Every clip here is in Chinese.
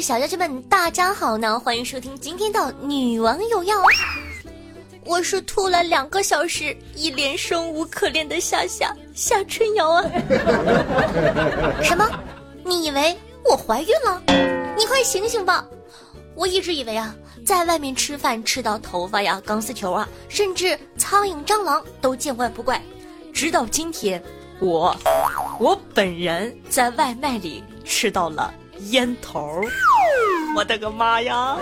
位小家姐们，大家好呢！欢迎收听今天的女王有药。我是吐了两个小时，一脸生无可恋的夏夏夏春瑶啊！什么？你以为我怀孕了？你快醒醒吧！我一直以为啊，在外面吃饭吃到头发呀、钢丝球啊，甚至苍蝇、蟑螂都见怪不怪，直到今天，我我本人在外卖里吃到了。烟头，我的个妈呀！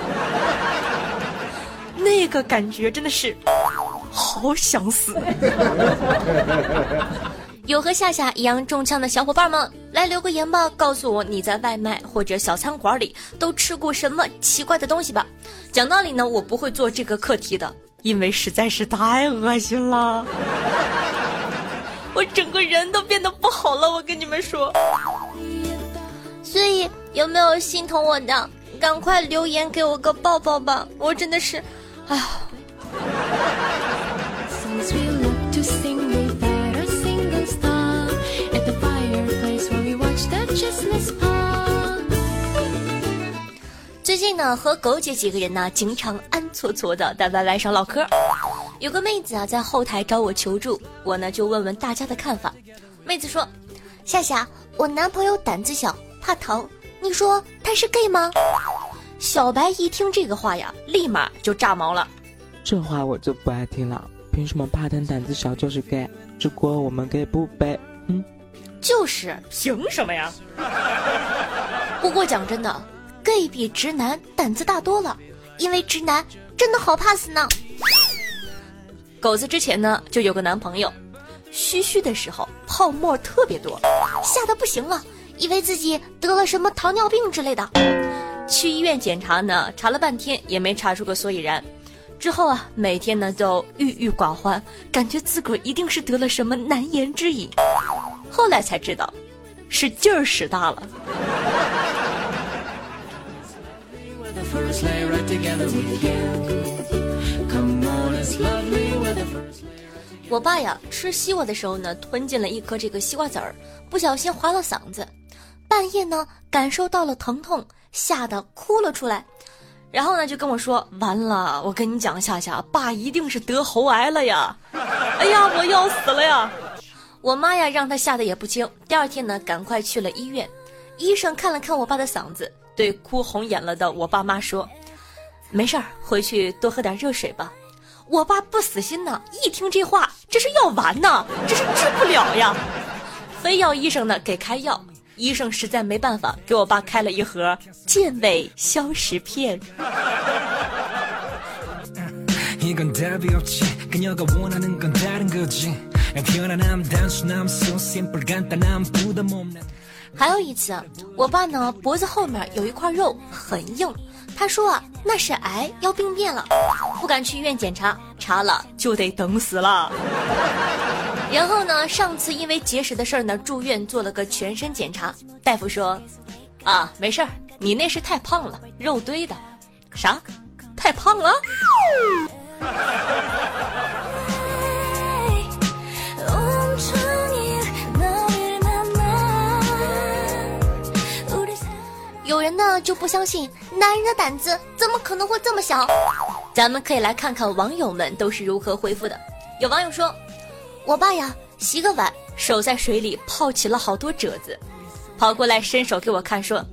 那个感觉真的是好想死。有和夏夏一样中枪的小伙伴们，来留个言吧，告诉我你在外卖或者小餐馆里都吃过什么奇怪的东西吧。讲道理呢，我不会做这个课题的，因为实在是太恶心了，我整个人都变得不好了。我跟你们说。所以有没有心疼我的？赶快留言给我个抱抱吧！我真的是，哎呀。最近呢，和狗姐几个人呢，经常暗搓搓的在 YY 上唠嗑。有个妹子啊，在后台找我求助，我呢就问问大家的看法。妹子说：“夏夏，我男朋友胆子小。”怕疼，你说他是 gay 吗？小白一听这个话呀，立马就炸毛了。这话我就不爱听了。凭什么怕疼胆子小就是 gay？只怪我们 gay 不背。嗯，就是凭什么呀？不过讲真的，gay 比直男胆子大多了，因为直男真的好怕死呢。狗子之前呢就有个男朋友，嘘嘘的时候泡沫特别多，吓得不行了。以为自己得了什么糖尿病之类的，去医院检查呢，查了半天也没查出个所以然。之后啊，每天呢都郁郁寡欢，感觉自个儿一定是得了什么难言之隐。后来才知道，是劲儿使大了。我爸呀，吃西瓜的时候呢，吞进了一颗这个西瓜籽儿，不小心划到嗓子。半夜呢，感受到了疼痛，吓得哭了出来，然后呢，就跟我说：“完了，我跟你讲，夏夏，爸一定是得喉癌了呀！” 哎呀，我要死了呀！我妈呀，让他吓得也不轻。第二天呢，赶快去了医院，医生看了看我爸的嗓子，对哭红眼了的我爸妈说：“没事儿，回去多喝点热水吧。”我爸不死心呢，一听这话，这是要完呐，这是治不了呀，非要医生呢给开药。医生实在没办法，给我爸开了一盒健胃消食片。还有一次，我爸呢脖子后面有一块肉很硬，他说啊那是癌要病变了，不敢去医院检查，查了就得等死了。然后呢？上次因为结石的事儿呢，住院做了个全身检查。大夫说：“啊，没事儿，你那是太胖了，肉堆的。”啥？太胖了？有人呢就不相信男人的胆子怎么可能会这么小？咱们可以来看看网友们都是如何回复的。有网友说。我爸呀，洗个碗，手在水里泡起了好多褶子，跑过来伸手给我看，说：“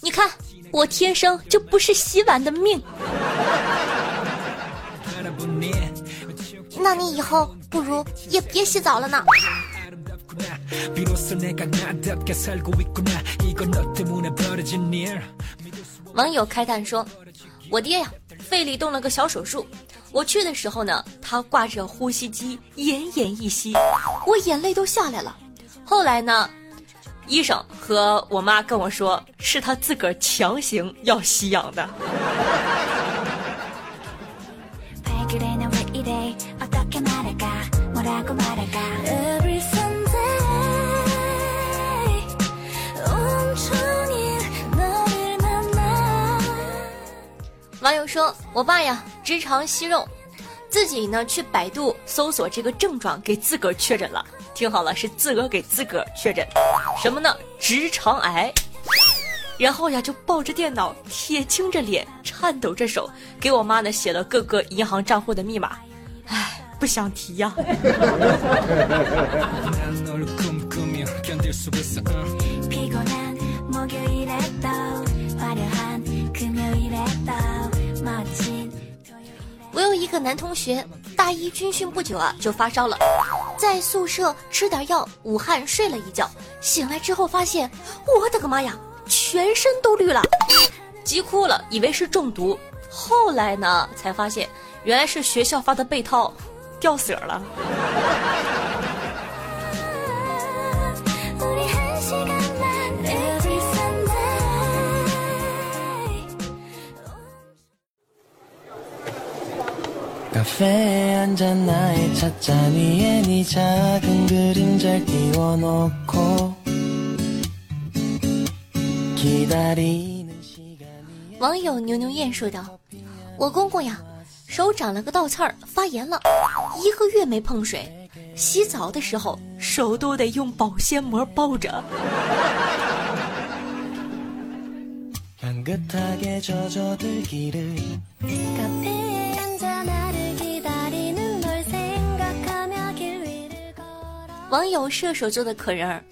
你看，我天生就不是洗碗的命。”那你以后不如也别洗澡了呢。网友开叹说：“我爹呀，肺里动了个小手术。”我去的时候呢，他挂着呼吸机，奄奄一息，我眼泪都下来了。后来呢，医生和我妈跟我说，是他自个儿强行要吸氧的。说：“我爸呀，直肠息肉，自己呢去百度搜索这个症状，给自个儿确诊了。听好了，是自个儿给自个儿确诊，什么呢？直肠癌。然后呀，就抱着电脑，铁青着脸，颤抖着手，给我妈呢写了各个银行账户的密码。唉，不想提呀。”我有一个男同学，大一军训不久啊，就发烧了，在宿舍吃点药，捂汗睡了一觉，醒来之后发现，我的个妈呀，全身都绿了，急哭了，以为是中毒，后来呢，才发现原来是学校发的被套掉色了。网友牛牛燕说道：“我公公呀，手长了个倒刺儿，发炎了，一个月没碰水，洗澡的时候手都得用保鲜膜包着。”网友射手座的可人儿，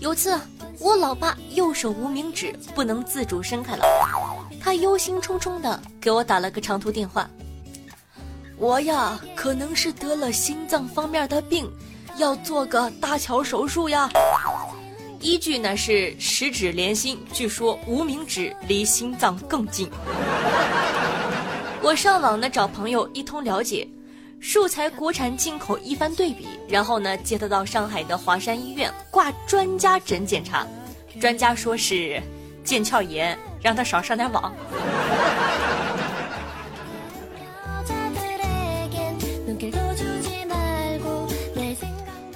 有次我老爸右手无名指不能自主伸开了，他忧心忡忡的给我打了个长途电话。我呀，可能是得了心脏方面的病，要做个搭桥手术呀。依据呢是十指连心，据说无名指离心脏更近。我上网呢找朋友一通了解。素材国产进口一番对比，然后呢，接他到上海的华山医院挂专家诊检查，专家说是腱鞘炎，让他少上点网。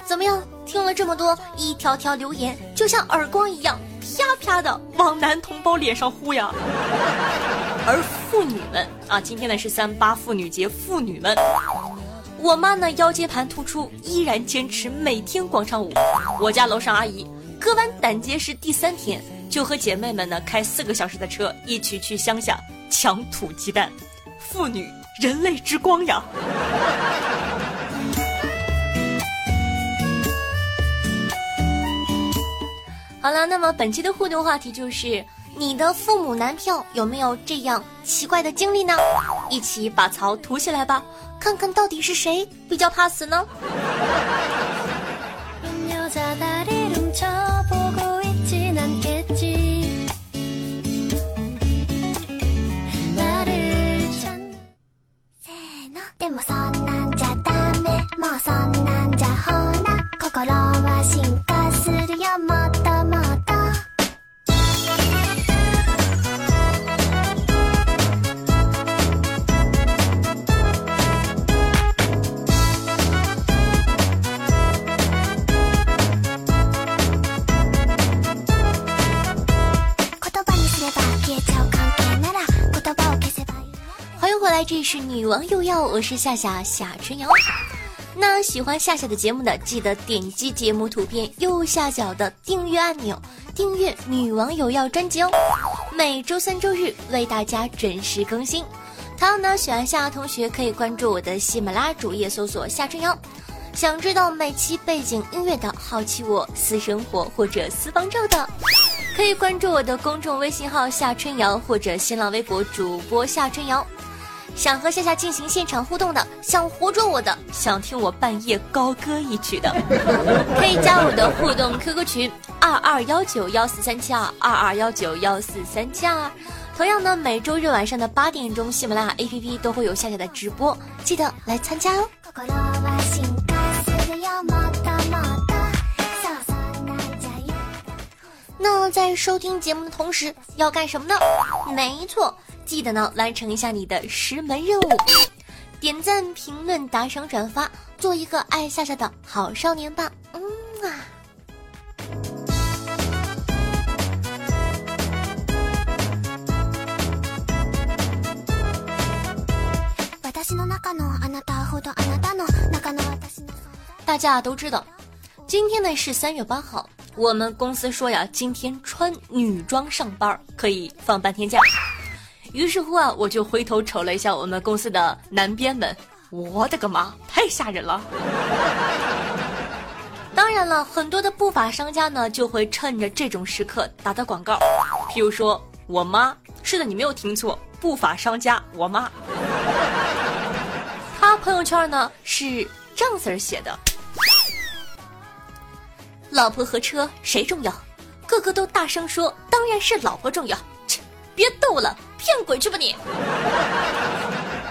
怎么样？听了这么多一条条留言，就像耳光一样，啪啪的往男同胞脸上呼呀。而妇女们啊，今天呢是三八妇女节，妇女们。我妈呢腰间盘突出，依然坚持每天广场舞。我家楼上阿姨割完胆结石第三天，就和姐妹们呢开四个小时的车，一起去乡下抢土鸡蛋。妇女，人类之光呀！好了，那么本期的互动话题就是。你的父母男票有没有这样奇怪的经历呢？一起把槽涂起来吧，看看到底是谁比较怕死呢？我是夏夏夏春瑶。那喜欢夏夏的节目的，记得点击节目图片右下角的订阅按钮，订阅女王有要专辑哦。每周三、周日为大家准时更新。同样呢，喜欢夏夏同学可以关注我的喜马拉雅主页，搜索夏春瑶。想知道每期背景音乐的，好奇我私生活或者私房照的，可以关注我的公众微信号夏春瑶或者新浪微博主播夏春瑶。想和夏夏进行现场互动的，想活捉我的，想听我半夜高歌一曲的，可以加我的互动 QQ 群二二幺九幺四三七二二二幺九幺四三七二。同样呢，每周日晚上的八点钟，喜马拉雅 APP 都会有夏夏的直播，记得来参加哦。那在收听节目的同时要干什么呢？没错，记得呢完成一下你的十门任务：点赞、评论、打赏、转发，做一个爱夏夏的好少年吧。嗯啊。大家都知道，今天呢是三月八号。我们公司说呀，今天穿女装上班可以放半天假。于是乎啊，我就回头瞅了一下我们公司的男编们，我的个妈，太吓人了！当然了，很多的不法商家呢，就会趁着这种时刻打打广告，譬如说我妈，是的，你没有听错，不法商家我妈。他朋友圈呢是张 Sir 写的。老婆和车谁重要？个个都大声说，当然是老婆重要。切，别逗了，骗鬼去吧你！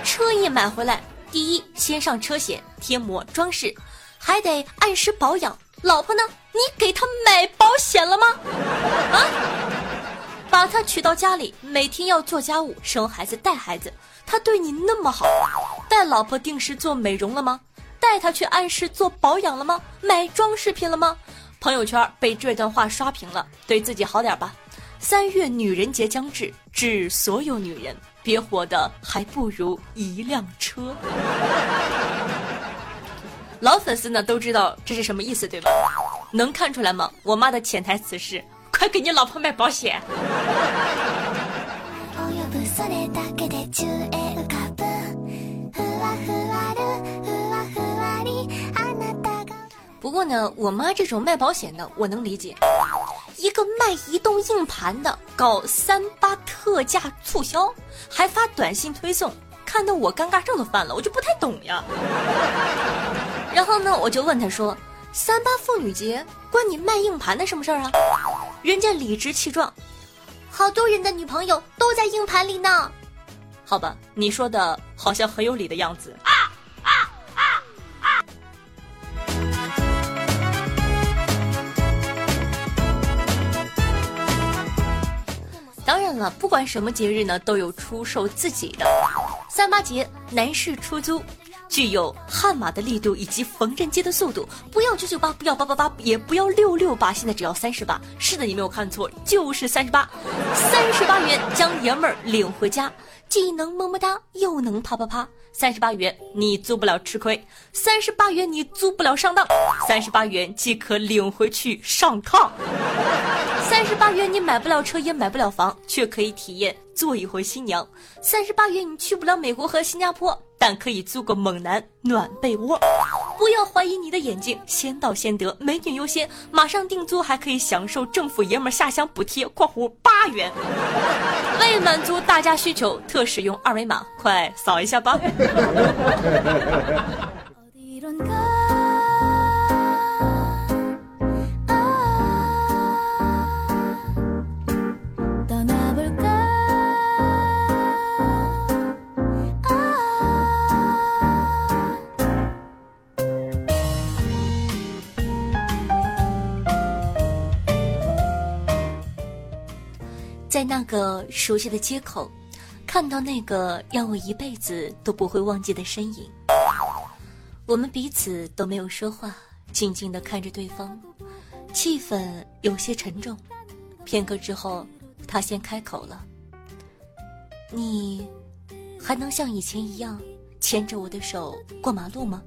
车一买回来，第一先上车险、贴膜、装饰，还得按时保养。老婆呢？你给他买保险了吗？啊！把他娶到家里，每天要做家务、生孩子、带孩子，他对你那么好，带老婆定时做美容了吗？带他去按时做保养了吗？买装饰品了吗？朋友圈被这段话刷屏了，对自己好点吧。三月女人节将至，致所有女人，别活的还不如一辆车。老粉丝呢都知道这是什么意思，对吧？能看出来吗？我妈的潜台词是：快给你老婆买保险。不过呢，我妈这种卖保险的，我能理解。一个卖移动硬盘的搞三八特价促销，还发短信推送，看得我尴尬症都犯了，我就不太懂呀。然后呢，我就问他说：“三八妇女节关你卖硬盘的什么事儿啊？”人家理直气壮：“好多人的女朋友都在硬盘里呢。”好吧，你说的好像很有理的样子。不管什么节日呢，都有出售自己的。三八节男士出租，具有悍马的力度以及缝纫机的速度。不要九九八，不要八八八，也不要六六八，现在只要三十八。是的，你没有看错，就是三十八。三十八元将爷们儿领回家，既能么么哒，又能啪啪啪。三十八元你租不了吃亏，三十八元你租不了上当，三十八元即可领回去上炕。三十八元你买不了车也买不了房，却可以体验做一回新娘。三十八元你去不了美国和新加坡，但可以租个猛男暖被窝。不要怀疑你的眼睛，先到先得，美女优先，马上订租还可以享受政府爷们下乡补贴（括弧八元）。为满足大家需求，特使用二维码，快扫一下吧。那个熟悉的街口，看到那个让我一辈子都不会忘记的身影。我们彼此都没有说话，静静的看着对方，气氛有些沉重。片刻之后，他先开口了：“你还能像以前一样牵着我的手过马路吗？”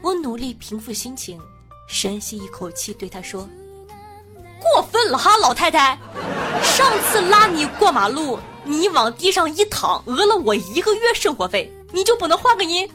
我努力平复心情，深吸一口气，对他说。过分了哈，老太太！上次拉你过马路，你往地上一躺，讹了我一个月生活费，你就不能换个人？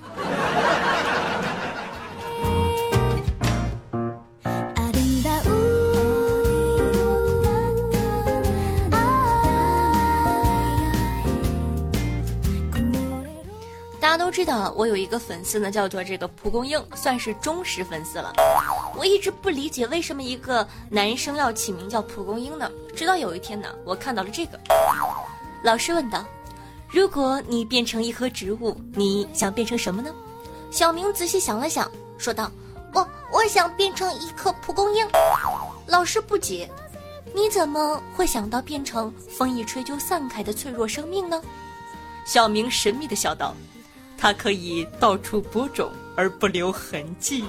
知道，我有一个粉丝呢，叫做这个蒲公英，算是忠实粉丝了。我一直不理解为什么一个男生要起名叫蒲公英呢？直到有一天呢，我看到了这个。老师问道：“如果你变成一棵植物，你想变成什么呢？”小明仔细想了想，说道：“我我想变成一棵蒲公英。”老师不解：“你怎么会想到变成风一吹就散开的脆弱生命呢？小明神秘的笑道：“它可以到处播种而不留痕迹。”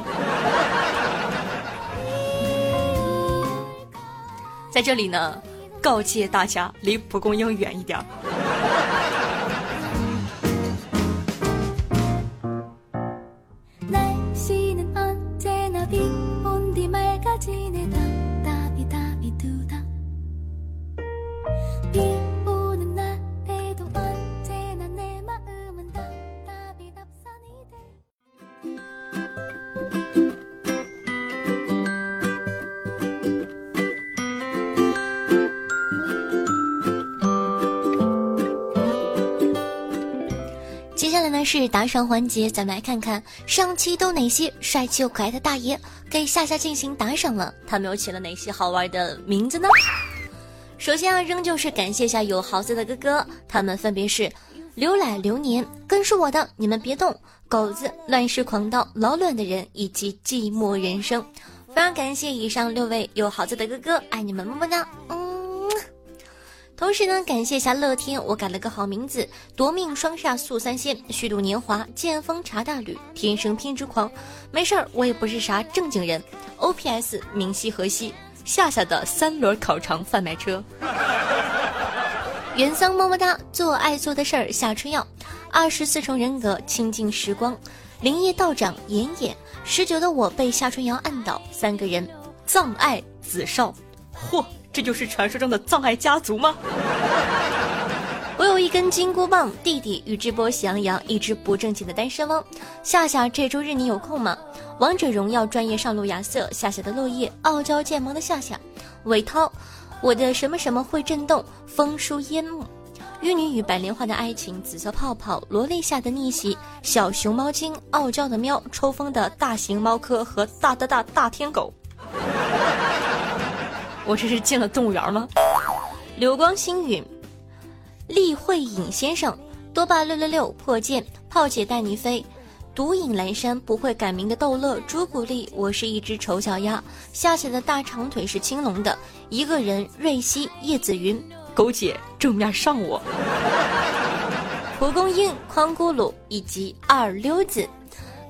在这里呢，告诫大家离蒲公英远一点。是打赏环节，咱们来看看上期都哪些帅气又可爱的大爷给夏夏进行打赏了，他们又起了哪些好玩的名字呢？首先啊，仍旧是感谢下有豪子的哥哥，他们分别是刘奶流年、跟是我的，你们别动，狗子、乱世狂刀、老卵的人以及寂寞人生，非常感谢以上六位有豪子的哥哥，爱你们么么哒，嗯。同时呢，感谢一下乐天，我改了个好名字：夺命双煞素三仙，虚度年华，剑锋茶大吕，天生偏执狂。没事儿，我也不是啥正经人。O.P.S. 明晰河西夏夏的三轮烤肠贩卖车。元桑么么哒，做爱做的事儿夏春药，二十四重人格清净时光，灵业道长妍妍，十九的我被夏春瑶按倒，三个人葬爱子少，嚯！这就是传说中的葬爱家族吗？我有一根金箍棒，弟弟宇智波喜羊羊，一只不正经的单身汪。夏夏，这周日你有空吗？王者荣耀专业上路亚瑟，夏夏的落叶，傲娇渐萌的夏夏，韦涛，我的什么什么会震动，风书烟幕，玉女与白莲花的爱情，紫色泡泡，萝莉下的逆袭，小熊猫精，傲娇的喵，抽风的大型猫科和大大大大天狗。我这是进了动物园吗？流光星陨，厉慧颖先生，多霸六六六破剑，炮姐带你飞，独影阑珊不会改名的逗乐，朱古力，我是一只丑小鸭，下起的大长腿是青龙的，一个人，瑞希，叶子云，狗姐正面上我，蒲公英，宽咕噜以及二溜子，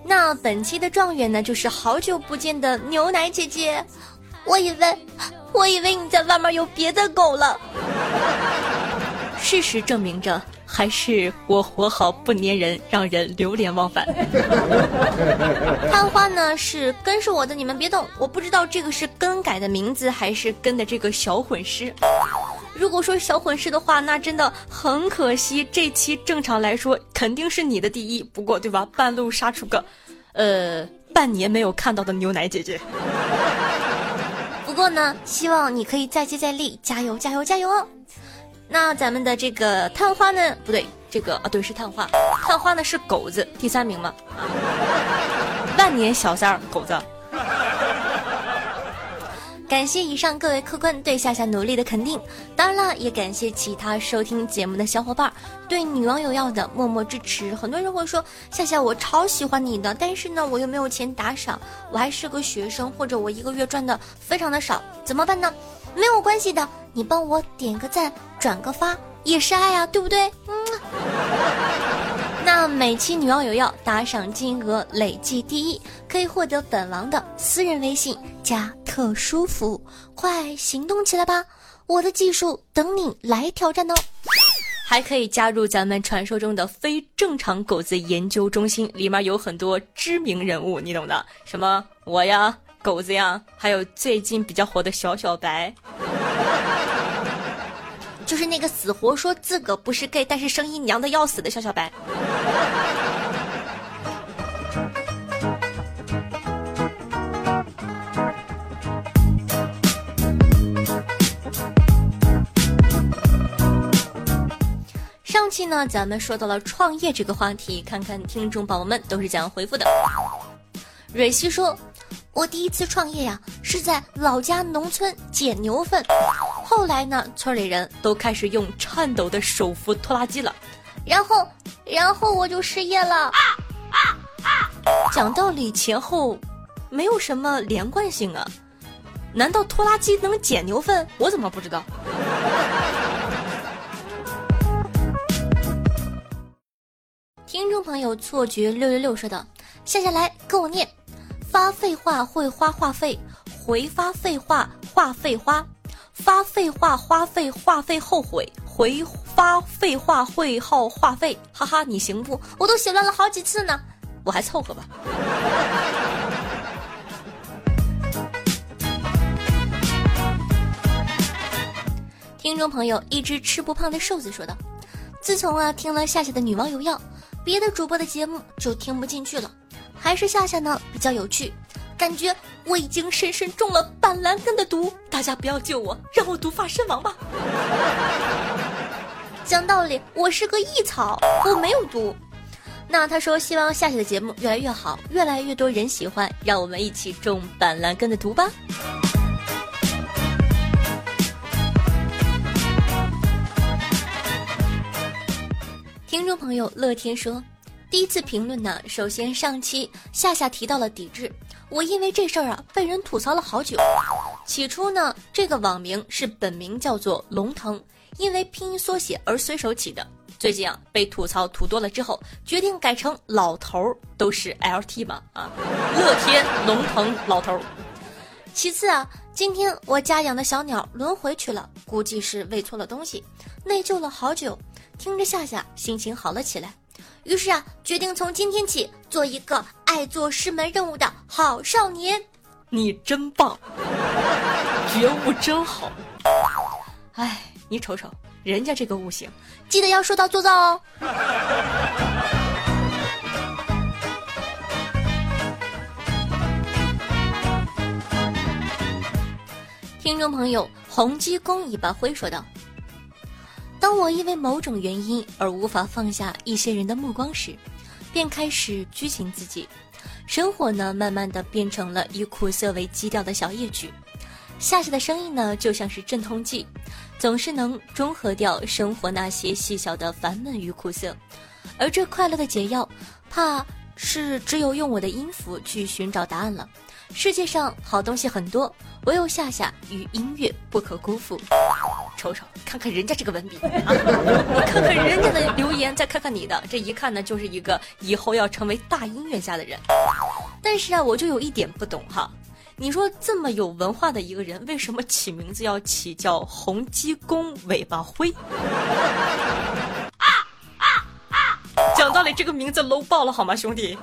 那本期的状元呢，就是好久不见的牛奶姐姐，我以为。我以为你在外面有别的狗了。事实证明着，还是我活好不粘人，让人流连忘返。探花呢是根是我的，你们别动。我不知道这个是更改的名字，还是跟的这个小混尸。如果说小混尸的话，那真的很可惜。这期正常来说肯定是你的第一，不过对吧？半路杀出个，呃，半年没有看到的牛奶姐姐。不过呢，希望你可以再接再厉，加油加油加油哦！那咱们的这个探花呢？不对，这个啊，对，是探花。探花呢是狗子，第三名嘛？万年小三儿，狗子。感谢以上各位客官对夏夏努力的肯定，当然了，也感谢其他收听节目的小伙伴对女网友要的默默支持。很多人会说夏夏我超喜欢你的，但是呢我又没有钱打赏，我还是个学生，或者我一个月赚的非常的少，怎么办呢？没有关系的，你帮我点个赞，转个发也是爱啊，对不对？嗯。那每期女网友要打赏金额累计第一，可以获得本王的私人微信加特舒服，快行动起来吧！我的技术等你来挑战哦！还可以加入咱们传说中的非正常狗子研究中心，里面有很多知名人物，你懂的，什么我呀、狗子呀，还有最近比较火的小小白。就是那个死活说自个不是 gay，但是声音娘的要死的小小白。上期呢，咱们说到了创业这个话题，看看听众宝宝们都是怎样回复的。蕊希说。我第一次创业呀，是在老家农村捡牛粪，后来呢，村里人都开始用颤抖的手扶拖拉机了，然后，然后我就失业了。讲道理前后没有什么连贯性啊，难道拖拉机能捡牛粪？我怎么不知道？朋友，错觉六六六说道：“下下来跟我念，发废话会花话费，回发废话话费花，发废话花费话费后悔，回发废话会耗话费。哈哈，你行不？我都写乱了好几次呢，我还凑合吧。”听众朋友，一只吃不胖的瘦子说道：“自从啊听了夏夏的女王有药。”别的主播的节目就听不进去了，还是夏夏呢比较有趣，感觉我已经深深中了板蓝根的毒，大家不要救我，让我毒发身亡吧。讲道理，我是个异草，我没有毒。那他说希望夏夏的节目越来越好，越来越多人喜欢，让我们一起中板蓝根的毒吧。听众朋友乐天说，第一次评论呢，首先上期夏夏提到了抵制，我因为这事儿啊被人吐槽了好久。起初呢，这个网名是本名叫做龙腾，因为拼音缩写而随手起的。最近啊被吐槽吐多了之后，决定改成老头儿都是 LT 嘛啊，乐天龙腾老头儿。其次啊，今天我家养的小鸟轮回去了，估计是喂错了东西，内疚了好久。听着夏夏，心情好了起来。于是啊，决定从今天起做一个爱做师门任务的好少年。你真棒，觉悟真好。哎，你瞅瞅人家这个悟性，记得要说到做到哦。听众朋友，洪七公尾巴灰说道。当我因为某种原因而无法放下一些人的目光时，便开始拘谨自己。生活呢，慢慢的变成了以苦涩为基调的小夜曲。夏夏的声音呢，就像是镇痛剂，总是能中和掉生活那些细小的烦闷与苦涩。而这快乐的解药，怕是只有用我的音符去寻找答案了。世界上好东西很多，唯有夏夏与音乐不可辜负。瞅瞅，看看人家这个文笔！你 看看人家的留言，再看看你的，这一看呢，就是一个以后要成为大音乐家的人。但是啊，我就有一点不懂哈，你说这么有文化的一个人，为什么起名字要起叫洪鸡公尾巴灰？啊啊啊！讲道理，这个名字 low 爆了好吗，兄弟？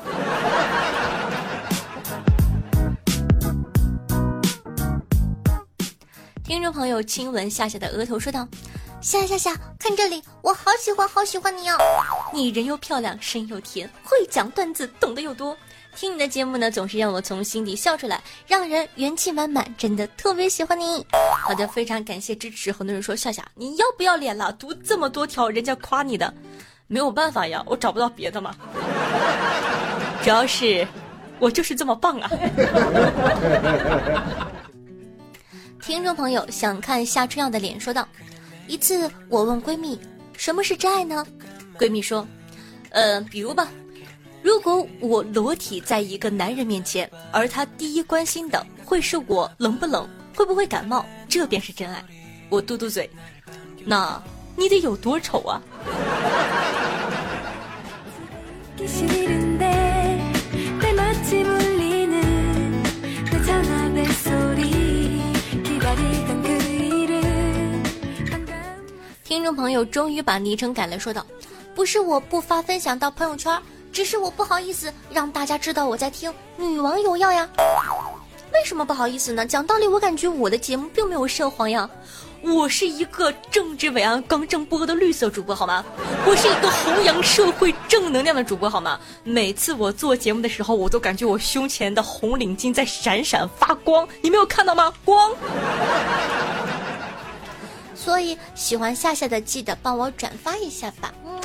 听众朋友亲吻夏夏的额头说道：“夏夏夏，看这里，我好喜欢好喜欢你哦！你人又漂亮，声又甜，会讲段子，懂得又多。听你的节目呢，总是让我从心底笑出来，让人元气满满，真的特别喜欢你。好的，非常感谢支持。很多人说夏夏，你要不要脸了？读这么多条人家夸你的，没有办法呀，我找不到别的嘛。主要是，我就是这么棒啊！”听众朋友想看夏春耀的脸，说道：“一次我问闺蜜，什么是真爱呢？闺蜜说，呃，比如吧，如果我裸体在一个男人面前，而他第一关心的会是我冷不冷，会不会感冒，这便是真爱。我嘟嘟嘴，那你得有多丑啊？” 众朋友终于把昵称改了，说道：“不是我不发分享到朋友圈，只是我不好意思让大家知道我在听女王有药呀。为什么不好意思呢？讲道理，我感觉我的节目并没有涉黄呀。我是一个正直伟岸、刚正不阿的绿色主播，好吗？我是一个弘扬社会正能量的主播，好吗？每次我做节目的时候，我都感觉我胸前的红领巾在闪闪发光，你没有看到吗？光。”所以喜欢夏夏的记得帮我转发一下吧。嗯。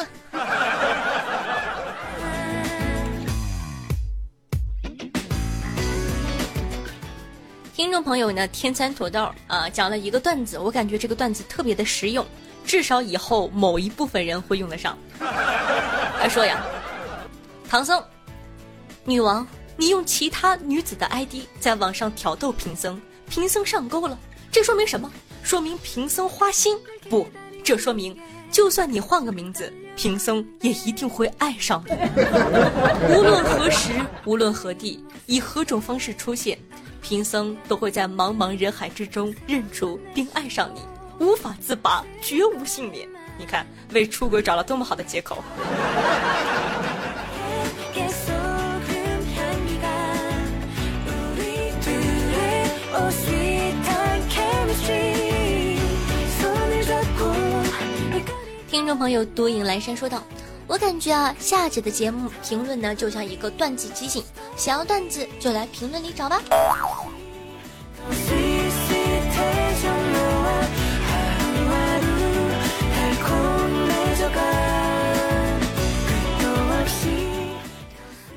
听众朋友呢，天蚕土豆啊，讲了一个段子，我感觉这个段子特别的实用，至少以后某一部分人会用得上。他说呀，唐僧，女王，你用其他女子的 ID 在网上挑逗贫僧。贫僧上钩了。这说明什么？说明贫僧花心？不，这说明就算你换个名字，贫僧也一定会爱上你。无论何时，无论何地，以何种方式出现，贫僧都会在茫茫人海之中认出并爱上你，无法自拔，绝无幸免。你看，为出轨找了多么好的借口。众朋友多影阑珊说道：“我感觉啊，夏姐的节目评论呢，就像一个段子集锦，想要段子就来评论里找吧。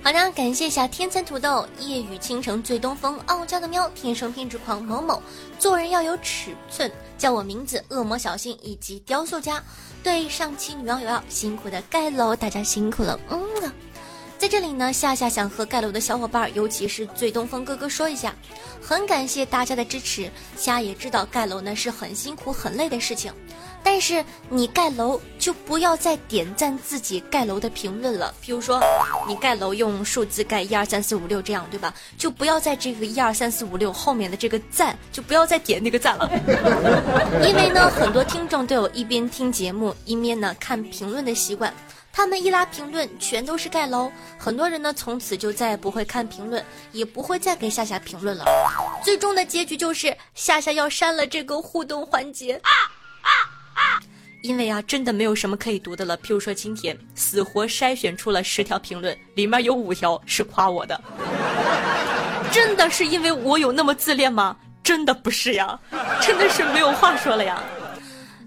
好的，感谢一下天蚕土豆、夜雨倾城、醉东风、傲娇的喵、天生偏执狂某某，做人要有尺寸，叫我名字恶魔小新以及雕塑家。对上期女网友要辛苦的盖楼，大家辛苦了，嗯啊。在这里呢，夏夏想和盖楼的小伙伴，尤其是醉东风哥哥说一下，很感谢大家的支持。夏也知道盖楼呢是很辛苦、很累的事情，但是你盖楼就不要再点赞自己盖楼的评论了。比如说，你盖楼用数字盖一二三四五六这样，对吧？就不要在这个一二三四五六后面的这个赞，就不要再点那个赞了。因为呢，很多听众都有一边听节目一边呢看评论的习惯。他们一拉评论全都是盖楼，很多人呢从此就再也不会看评论，也不会再给夏夏评论了。最终的结局就是夏夏要删了这个互动环节。因为啊，真的没有什么可以读的了。譬如说，今天死活筛选出了十条评论，里面有五条是夸我的。真的是因为我有那么自恋吗？真的不是呀，真的是没有话说了呀。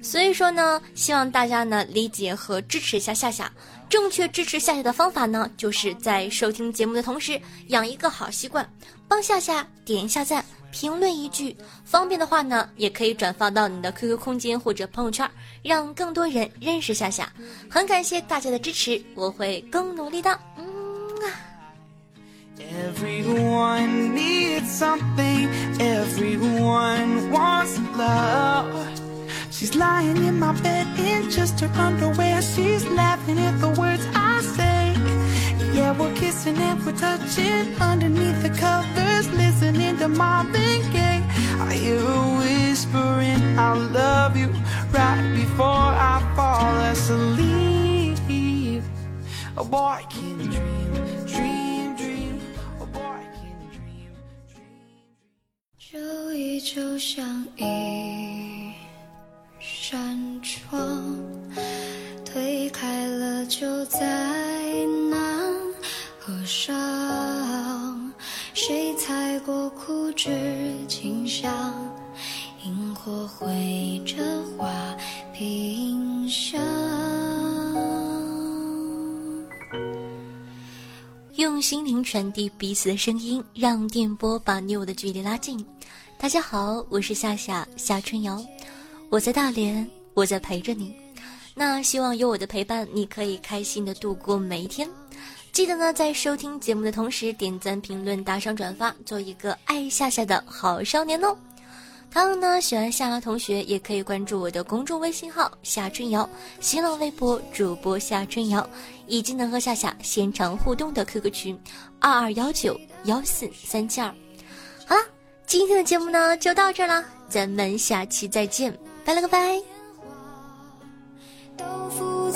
所以说呢，希望大家呢理解和支持一下夏夏。正确支持夏夏的方法呢，就是在收听节目的同时，养一个好习惯，帮夏夏点一下赞，评论一句。方便的话呢，也可以转发到你的 QQ 空间或者朋友圈，让更多人认识夏夏。很感谢大家的支持，我会更努力的。嗯啊。Everyone needs something. Everyone wants love. She's lying in my bed in just her underwear. She's laughing at the words I say. Yeah, we're kissing and we're touching underneath the covers, listening to Marvin Gaye. I hear her whispering, I love you right before I fall asleep. A boy can dream, dream, dream. A boy can dream, dream. 就依旧像一扇窗，推开了就再难合上。 谁踩过枯枝清香，萤火绘着画屏香。用心灵传递彼此的声音，让电波把你我的距离拉近。大家好，我是夏夏夏春瑶，我在大连，我在陪着你。那希望有我的陪伴，你可以开心的度过每一天。记得呢，在收听节目的同时，点赞、评论、打赏、转发，做一个爱夏夏的好少年哦。同样呢，喜欢夏夏同学也可以关注我的公众微信号夏春瑶，新浪微博主播夏春瑶，以及能和夏夏现场互动的 QQ 群二二幺九幺四三七二。好了，今天的节目呢就到这了，咱们下期再见，拜了个拜。都辅